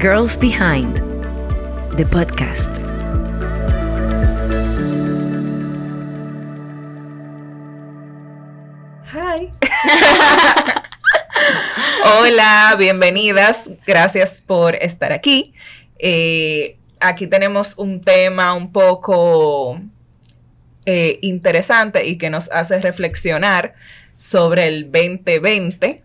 Girls Behind, the podcast. Hi. Hola, bienvenidas. Gracias por estar aquí. Eh, aquí tenemos un tema un poco eh, interesante y que nos hace reflexionar sobre el 2020,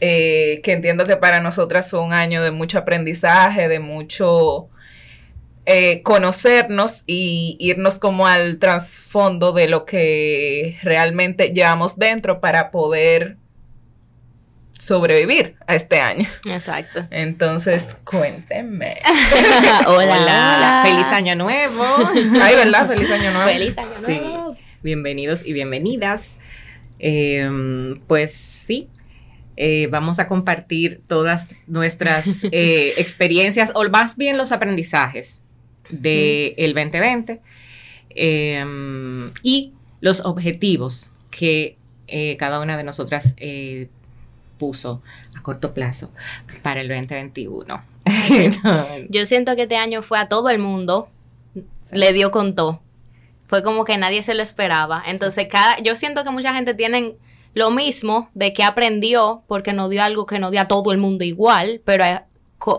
eh, que entiendo que para nosotras fue un año de mucho aprendizaje, de mucho eh, conocernos y irnos como al trasfondo de lo que realmente llevamos dentro para poder sobrevivir a este año. Exacto. Entonces, cuéntenme. hola, hola, Feliz año nuevo. Ay, ¿verdad? Feliz año nuevo. Feliz año nuevo. Sí. Bienvenidos y bienvenidas. Eh, pues sí, eh, vamos a compartir todas nuestras eh, experiencias, o más bien los aprendizajes del de 2020 eh, y los objetivos que eh, cada una de nosotras puso a corto plazo para el 2021. Yo siento que este año fue a todo el mundo, sí. le dio con todo. Fue como que nadie se lo esperaba. Entonces, cada, yo siento que mucha gente tiene lo mismo de que aprendió porque no dio algo que no dio a todo el mundo igual, pero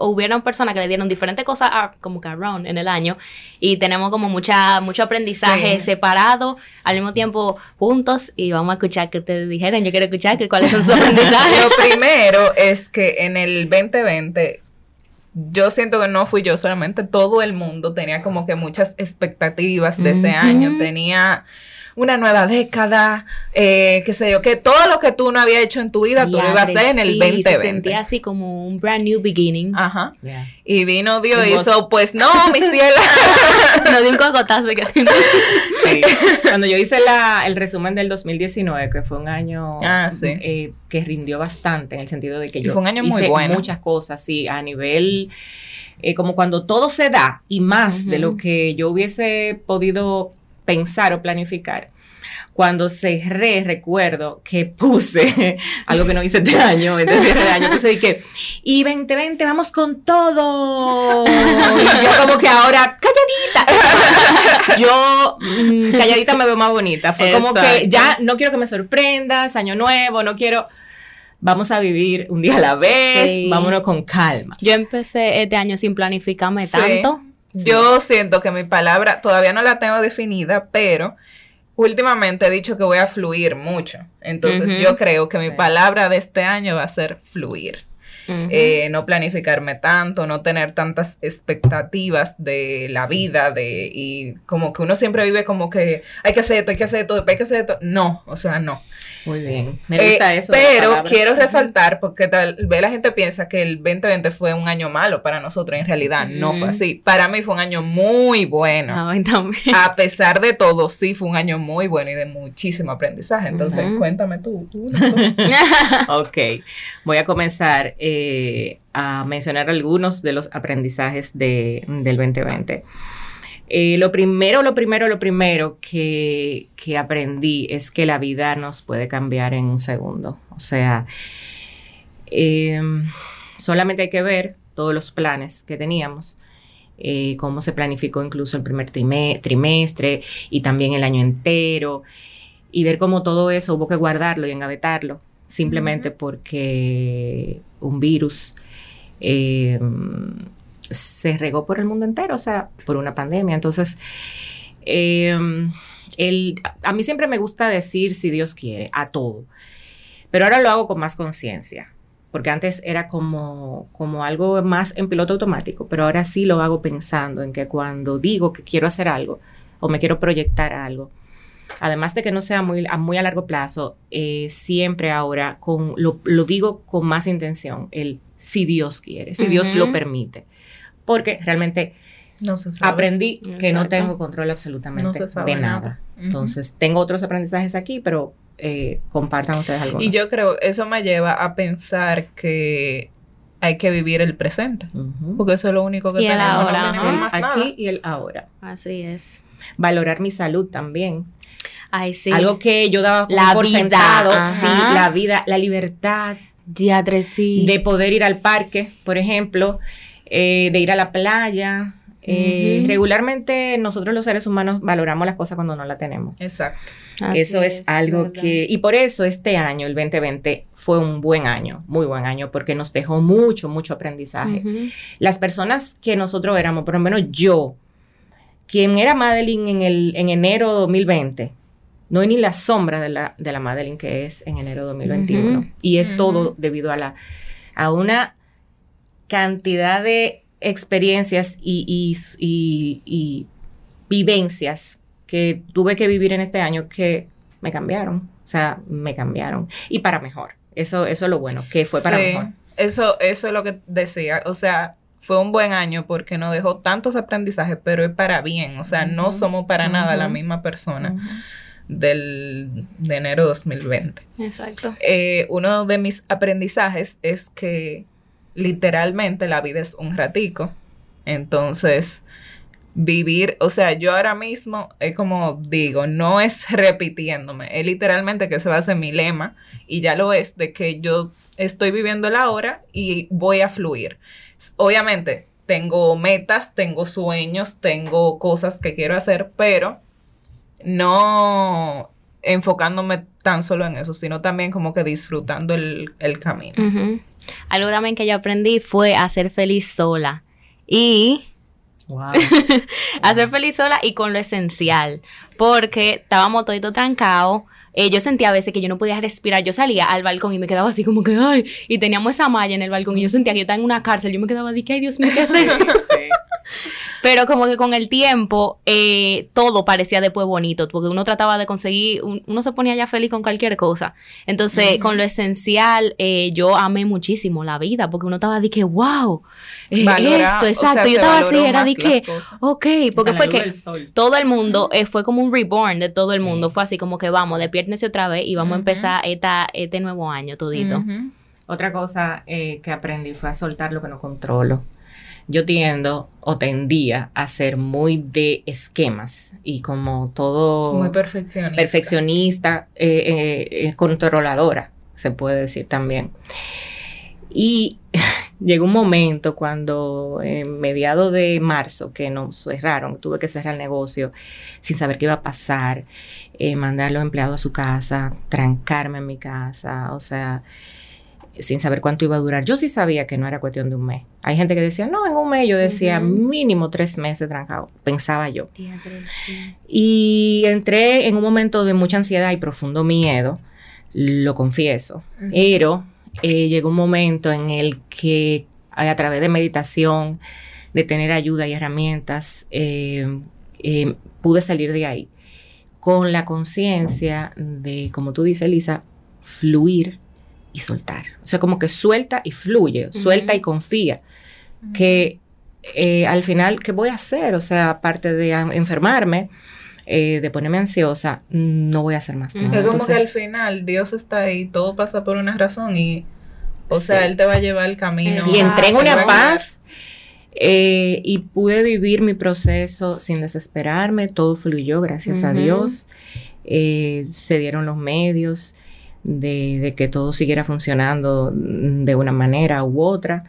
hubieron personas que le dieron diferentes cosas a, como que around en el año y tenemos como mucha mucho aprendizaje sí. separado al mismo tiempo juntos y vamos a escuchar que te dijeran yo quiero escuchar que cuáles son sus aprendizajes. Lo primero es que en el 2020 yo siento que no fui yo solamente todo el mundo tenía como que muchas expectativas de ese año. Tenía una nueva década, eh, qué sé yo, que todo lo que tú no habías hecho en tu vida, tú lo ibas a hacer en el sí, 2020. Se sentía así como un brand new beginning. Ajá. Yeah. Y vino Dios y hizo, pues no, mi cielo. Nos dio un cocotazo. Que... sí. Cuando yo hice la, el resumen del 2019, que fue un año ah, sí. eh, que rindió bastante, en el sentido de que yo fue un año hice muy bueno. muchas cosas, sí, a nivel... Eh, como cuando todo se da y más uh -huh. de lo que yo hubiese podido pensar o planificar. Cuando cerré, recuerdo que puse algo que no hice este año, este cierre de año, puse y que, y 2020, vamos con todo. Y yo como que ahora, calladita. Yo, mmm, calladita me veo más bonita. Fue Exacto. como que ya no quiero que me sorprendas, año nuevo, no quiero vamos a vivir un día a la vez, sí. vámonos con calma. Yo empecé este año sin planificarme sí. tanto. Sí. Yo siento que mi palabra todavía no la tengo definida, pero últimamente he dicho que voy a fluir mucho. Entonces uh -huh. yo creo que mi palabra de este año va a ser fluir. Uh -huh. eh, no planificarme tanto, no tener tantas expectativas de la vida, de y como que uno siempre vive como que hay que hacer esto, hay que hacer esto, hay que hacer esto. No, o sea, no. Muy bien, me gusta eh, eso. Pero quiero resaltar, porque tal vez la gente piensa que el 2020 fue un año malo para nosotros, en realidad no fue así. Para mí fue un año muy bueno. Ay, también. A pesar de todo, sí fue un año muy bueno y de muchísimo aprendizaje. Entonces, uh -huh. cuéntame tú. tú ok, voy a comenzar eh, a mencionar algunos de los aprendizajes de, del 2020. Eh, lo primero, lo primero, lo primero que, que, aprendí es que la vida nos puede cambiar en un segundo. O sea, eh, solamente hay que ver todos los planes que teníamos, eh, cómo se planificó incluso el primer trimestre y también el año entero, y ver cómo todo eso hubo que guardarlo y engavetarlo, simplemente uh -huh. porque un virus eh, se regó por el mundo entero, o sea, por una pandemia. Entonces, eh, el, a mí siempre me gusta decir si Dios quiere, a todo. Pero ahora lo hago con más conciencia, porque antes era como, como algo más en piloto automático, pero ahora sí lo hago pensando en que cuando digo que quiero hacer algo o me quiero proyectar algo, además de que no sea muy a, muy a largo plazo, eh, siempre ahora con, lo, lo, digo con más intención, el si Dios quiere, si uh -huh. Dios lo permite porque realmente no aprendí Exacto. que no tengo control absolutamente no de nada. nada. Uh -huh. Entonces, tengo otros aprendizajes aquí, pero eh, compartan ustedes algo. Y yo creo, eso me lleva a pensar que hay que vivir el presente, uh -huh. porque eso es lo único que y tenemos. El ahora, no. Aquí nada. y el ahora. Así es. Valorar mi salud también. Ay, sí. Algo que yo daba como la por vida, sentado, ajá. sí, la vida, la libertad Diadre, sí. de poder ir al parque, por ejemplo, eh, de ir a la playa. Eh, regularmente nosotros los seres humanos valoramos las cosas cuando no las tenemos. Exacto. eso es, algo que, y por eso este año, el 2020, fue un buen año, muy buen año, porque nos dejó mucho, mucho aprendizaje. Las personas que nosotros éramos, por lo menos yo, quien era Madeline en, el, en enero 2020, no hay ni la sombra de la, de la Madeline que es en enero 2021. Y es todo debido a, la, a una cantidad de experiencias y, y, vivencias que tuve que vivir en este año que me cambiaron. O sea, me cambiaron. Y para mejor. Eso, eso es lo bueno, que fue para mejor. Eso, eso es lo que decía. O sea, fue un buen año porque nos dejó tantos aprendizajes, pero es para bien. O sea, no somos para nada la misma persona. del, de enero 2020. Exacto. Eh, uno de mis aprendizajes es que literalmente la vida es un ratico. Entonces, vivir, o sea, yo ahora mismo es como digo, no es repitiéndome, es literalmente que se va a hacer mi lema y ya lo es de que yo estoy viviendo la hora y voy a fluir. Obviamente, tengo metas, tengo sueños, tengo cosas que quiero hacer, pero no enfocándome tan solo en eso, sino también como que disfrutando el, camino. Algo también que yo aprendí fue a ser feliz sola. Y Wow. a ser feliz sola y con lo esencial. Porque estábamos todo trancados. Eh, yo sentía a veces que yo no podía respirar. Yo salía al balcón y me quedaba así como que, ay, y teníamos esa malla en el balcón y yo sentía que yo estaba en una cárcel. Yo me quedaba de que, ay, Dios mío, ¿qué es esto? Pero como que con el tiempo eh, todo parecía después bonito, porque uno trataba de conseguir, uno se ponía ya feliz con cualquier cosa. Entonces, con lo esencial, eh, yo amé muchísimo la vida, porque uno estaba de que, wow, eh, esto, exacto. yo estaba así, era de que, ok, porque fue que todo el mundo, fue como un reborn de todo el mundo, fue así como que vamos, despiértense otra vez y vamos a empezar esta, este nuevo año todito. Otra cosa que aprendí fue a soltar lo que no controlo yo tiendo o tendía a ser muy de esquemas y como todo... Muy perfeccionista. Perfeccionista, eh, eh, controladora, se puede decir también. Y llegó un momento cuando en mediado de marzo que nos cerraron, tuve que cerrar el negocio sin saber qué iba a pasar, eh, mandar a los empleados a su casa, trancarme en mi casa, o sea, sin saber cuánto iba a durar. Yo sí sabía que no era cuestión de un mes. Hay gente que decía, no, en un mes. Yo decía, mínimo tres meses trancado, pensaba yo. Y entré en un momento de mucha ansiedad y profundo miedo, lo confieso. Pero eh, llegó un momento en el que a través de meditación, de tener ayuda y herramientas, eh, eh, pude salir de ahí con la conciencia de, como tú dices, Elisa, fluir y soltar. O sea, como que suelta y fluye, suelta y confía. Que eh, al final, ¿qué voy a hacer? O sea, aparte de enfermarme, eh, de ponerme ansiosa, no voy a hacer más nada. Es como que al final Dios está ahí, todo pasa por una razón y, o sea, Él te va a llevar el camino. Y entré en una paz eh, y pude vivir mi proceso sin desesperarme, todo fluyó, gracias a Dios. se dieron los medios de, que todo siguiera funcionando de una manera u otra.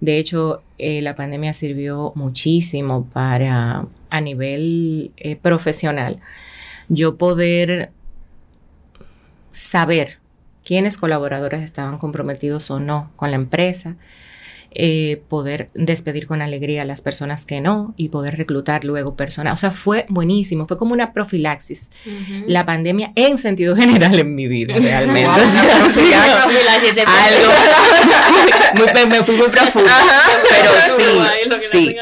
De hecho, eh, la pandemia sirvió muchísimo para, a nivel eh, profesional, yo poder saber quiénes colaboradores estaban comprometidos o no con la empresa, eh, poder despedir con alegría a las personas que no y poder reclutar luego personas. O sea, fue buenísimo, fue como una profilaxis. La pandemia en sentido general en mi vida, realmente. me fui muy profundo. Pero sí, sí.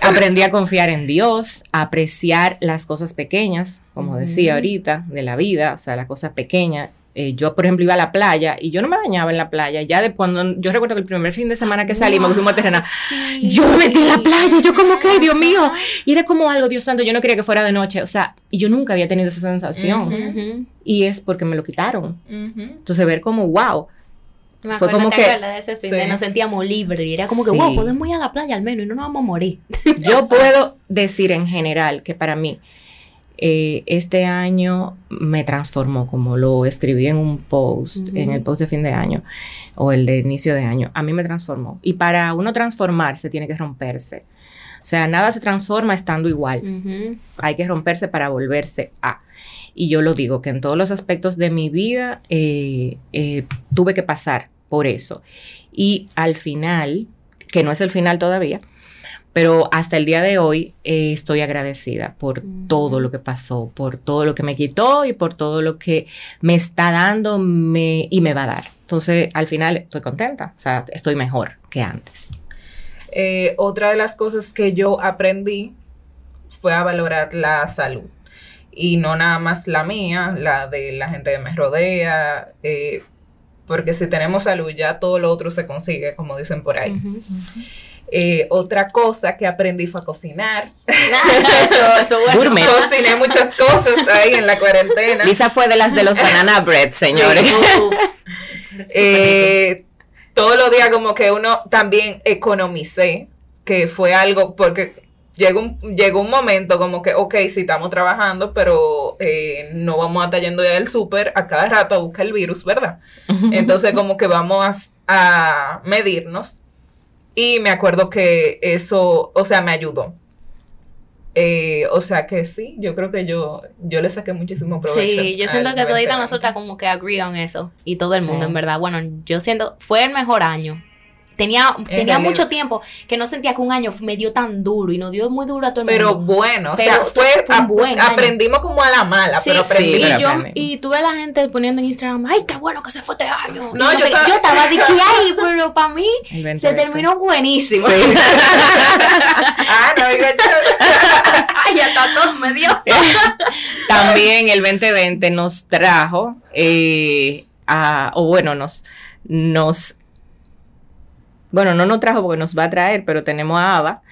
Aprendí a confiar en Dios, a apreciar las cosas pequeñas, como decía ahorita, de la vida, o sea, las cosas pequeñas, eh, yo, por ejemplo, iba a la playa y yo no me bañaba en la playa. Ya de cuando, yo recuerdo que el primer fin de semana que salimos, fuimos a Terrena, yo me metí en la playa, yo como que, Dios mío, y era como algo, Dios santo, yo no quería que fuera de noche, o sea, y yo nunca había tenido esa sensación. Y es porque me lo quitaron. Entonces, ver como, wow. fue como que de ese fin de nos sentíamos libres y era como que, wow, podemos ir a la playa al menos y no nos vamos a morir. yo puedo decir en general que para mí, eh, este año me transformó, como lo escribí en un post, en el post de fin de año o el de inicio de año, a mí me transformó. Y para uno transformarse tiene que romperse. O sea, nada se transforma estando igual. Hay que romperse para volverse a. Y yo lo digo, que en todos los aspectos de mi vida eh, eh, tuve que pasar por eso. Y al final, que no es el final todavía, pero hasta el día de hoy eh, estoy agradecida por todo lo que pasó, por todo lo que me quitó y por todo lo que me está dando y me va a dar. Entonces, al final estoy contenta, o sea, estoy mejor que antes. Eh, otra de las cosas que yo aprendí fue a valorar la salud. Y no nada más la mía, la de la gente que me rodea, eh, porque si tenemos salud ya todo lo otro se consigue, como dicen por ahí. Eh, otra cosa que aprendí fue a cocinar. eso, eso bueno. Cociné muchas cosas ahí en la cuarentena. Lisa fue de las de los banana bread, señores. eh, todos los días como que uno también economicé, que fue algo, porque llegó un, llegó un momento como que, ok, sí estamos trabajando, pero eh, no vamos a estar yendo ya del súper a cada rato a buscar el virus, ¿verdad? Entonces como que vamos a medirnos y me acuerdo que eso, o sea, me ayudó. Eh, o sea que sí, yo creo que yo, yo le saqué muchísimo provecho. Sí, yo siento que todita nosotras como que agree en eso. Y todo el mundo, en verdad. Bueno, yo siento, fue el mejor año Tenía, tenía mucho tiempo que no sentía que un año me dio tan duro y nos dio muy duro a todo el pero mundo. Bueno, pero bueno, o sea, fue, buen aprendimos como a la mala, pero aprendí. Sí, y, yo, y tuve la gente poniendo en Instagram, ay, qué bueno que se fue este año. No, yo, estaba... yo, estaba... de que, ay, pero para mí se terminó buenísimo. Sí. ah, no, ay, hasta dos me dio. También el 2020 nos trajo, eh, a, o bueno, nos, nos bueno, no nos trajo porque nos va a traer, pero tenemos a Ava.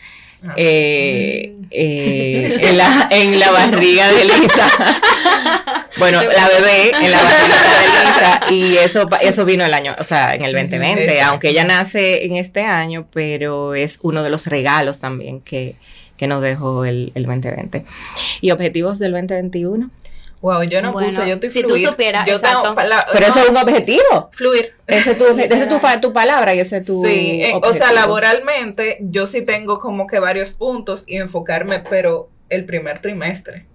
Ah. Eh, eh, en, la, en la barriga de Lisa. bueno, la bebé en la barriga de Lisa. Y eso, eso vino el año, o sea, en el 2020, aunque ella nace en este año, pero es uno de los regalos también que, que nos dejó el, el 2020. ¿Y objetivos del 2021? Wow, yo no puse, yo estoy Si tú supieras, exacto. Pero ese es un objetivo. Fluir. Ese es tu, ese tu, tu, palabra y ese es tu Sí, eh, o sea, laboralmente yo sí tengo como que varios puntos y enfocarme, pero el primer trimestre.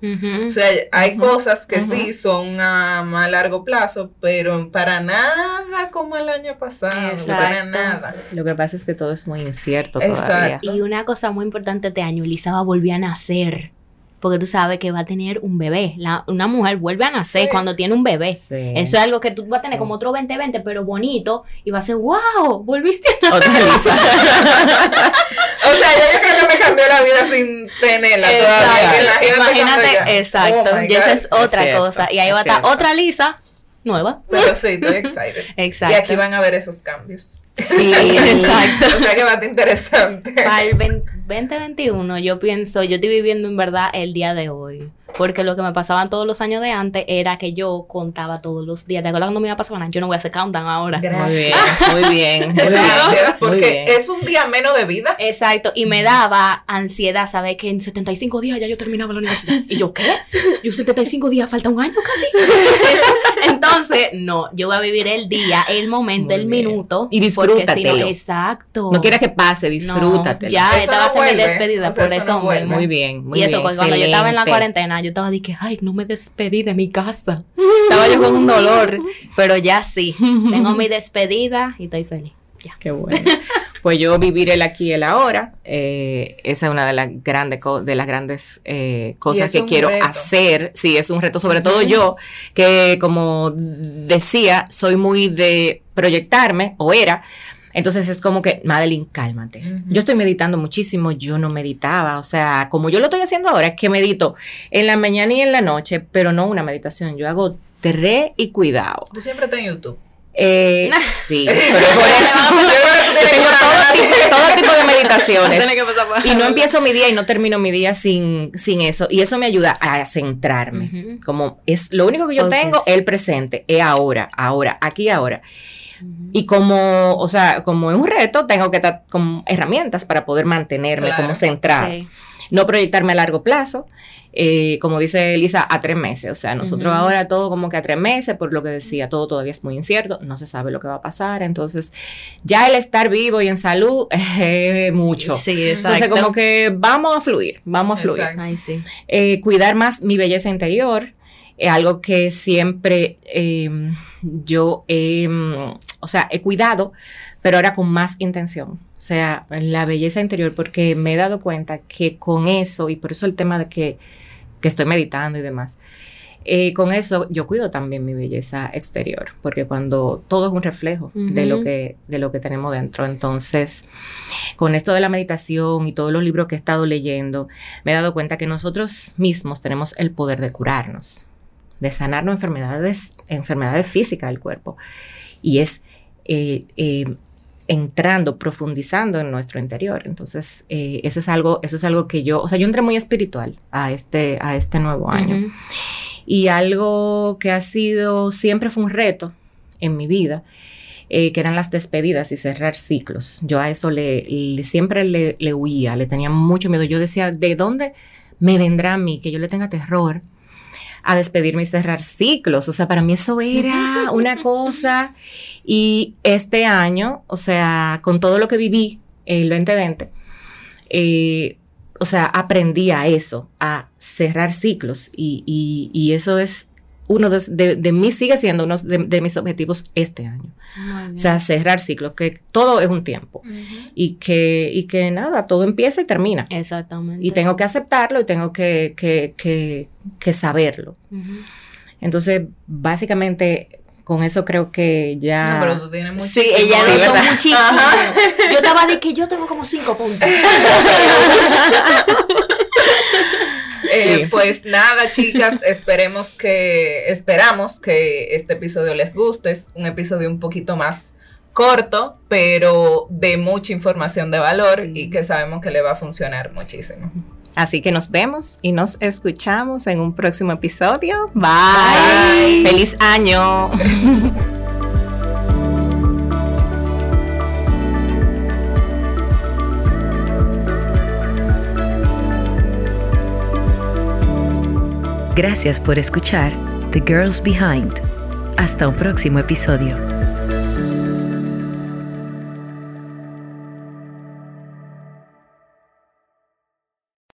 O sea, hay cosas que sí son a más largo plazo, pero para nada como el año pasado, para nada. Lo que pasa es que todo es muy incierto todavía. Y una cosa muy importante este año, volvió a nacer porque tú sabes que va a tener un bebé. una mujer vuelve a nacer cuando tiene un bebé. Eso es algo que tú vas a tener como otro 2020, pero bonito, y va a ser, wow, volviste a nacer. o sea, yo creo que me cambió la vida sin tenerla todavía. Imagínate, exacto. Oh y esa es otra cosa. Y ahí va a estar otra Lisa nueva. Pero sí, estoy excited. Exacto. Y aquí van a ver esos cambios. Sí, exacto. o sea que va a estar interesante. Para el 2021 yo pienso, yo estoy viviendo en verdad el día de hoy. Porque lo que me pasaban todos los años de antes era que yo contaba todos los días. ¿Te acuerdas cuando me iba a pasar? Yo no voy a hacer countdown ahora. Muy bien, muy bien. porque es un día menos de vida. Exacto. Y me daba ansiedad saber que en 75 días ya yo terminaba la universidad. Y yo, ¿qué? Yo 75 días, falta un año casi. Entonces, no, yo voy a vivir el día, el momento, el minuto. Y disfrútatelo. no, exacto. No quieras que pase, disfrútatelo. ya estaba mi despedida, por eso. muy bien, muy y eso, bien. cuando yo estaba en la cuarentena, yo estaba de que, ay, no me despedí de mi casa. estaba yo con un dolor, pero ya sí, tengo mi despedida y estoy feliz. Ya. Qué bueno. Pues yo vivir el aquí y el ahora, eh, esa es una de las grandes, de las grandes eh, cosas que quiero hacer. Sí, es un reto, sobre todo yo, que como decía, soy muy de proyectarme, o era, entonces es como que, Madeline, cálmate. Yo estoy meditando muchísimo, yo no meditaba, o sea, como yo lo estoy haciendo ahora, es que medito en la mañana y en la noche, pero no una meditación, yo hago tres y cuidado. Tú siempre estás en YouTube. Eh, sí, pero por eso tengo todo tipo, de meditaciones. y no empiezo mi día y no termino mi día sin, sin eso. Y eso me ayuda a centrarme. Como es lo único que yo tengo, el presente, es ahora, ahora, aquí, ahora. Y como, o sea, como es un reto, tengo que estar con herramientas para poder mantenerme como centrada. No proyectarme a largo plazo, eh, como dice Elisa, a tres meses. O sea, nosotros ahora todo como que a tres meses, por lo que decía, todo todavía es muy incierto, no se sabe lo que va a pasar. Entonces, ya el estar vivo y en salud es mucho. Sí, exacto. Entonces, como que vamos a fluir, vamos a fluir. Eh, cuidar más mi belleza interior es algo que siempre em, yo he, o sea, he cuidado, pero ahora con más intención. O sea, la belleza interior, porque me he dado cuenta que con eso, y por eso el tema de que, estoy meditando y demás, eh, con eso yo cuido también mi belleza exterior, porque cuando todo es un reflejo de, lo que, de lo que tenemos dentro. Entonces, con esto de la meditación y todos los libros que he estado leyendo, me he dado cuenta que nosotros mismos tenemos el poder de curarnos de sanarnos enfermedades, enfermedades físicas del cuerpo. Y es eh, eh, entrando, profundizando en nuestro interior. Entonces, eh, eso es algo, eso es algo que yo, o sea, yo entré muy espiritual a este, a este nuevo año. Y algo que ha sido, siempre fue un reto en mi vida, que eran las despedidas y cerrar ciclos. Yo a eso le, siempre le, le, huía, le tenía mucho miedo. Yo decía, ¿de dónde me vendrá a mí que yo le tenga terror a despedirme y cerrar ciclos. O sea, para mí eso era una cosa. Y este año, o sea, con todo lo que viví el 2020, eh, o sea, aprendí a eso, a cerrar ciclos. Y, y eso es uno de, de, mí sigue siendo uno de, mis objetivos este año. O sea, cerrar ciclos, que todo es un tiempo. y, que, y que nada, todo empieza y termina. Exactamente. Y tengo que aceptarlo y tengo que, que, que, saberlo. Entonces, básicamente, con eso creo que ya. No, pero tú tienes mucho. Sí, ella notó muchísimo. Yo estaba de que yo tengo como cinco puntos. Eh, pues nada, chicas, esperemos que, esperamos que este episodio les guste. Es un episodio un poquito más corto, pero de mucha información de valor y que sabemos que le va a funcionar muchísimo. Así que nos vemos y nos escuchamos en un próximo episodio. Bye. Feliz año. Gracias por escuchar The Girls Behind. Hasta un próximo episodio.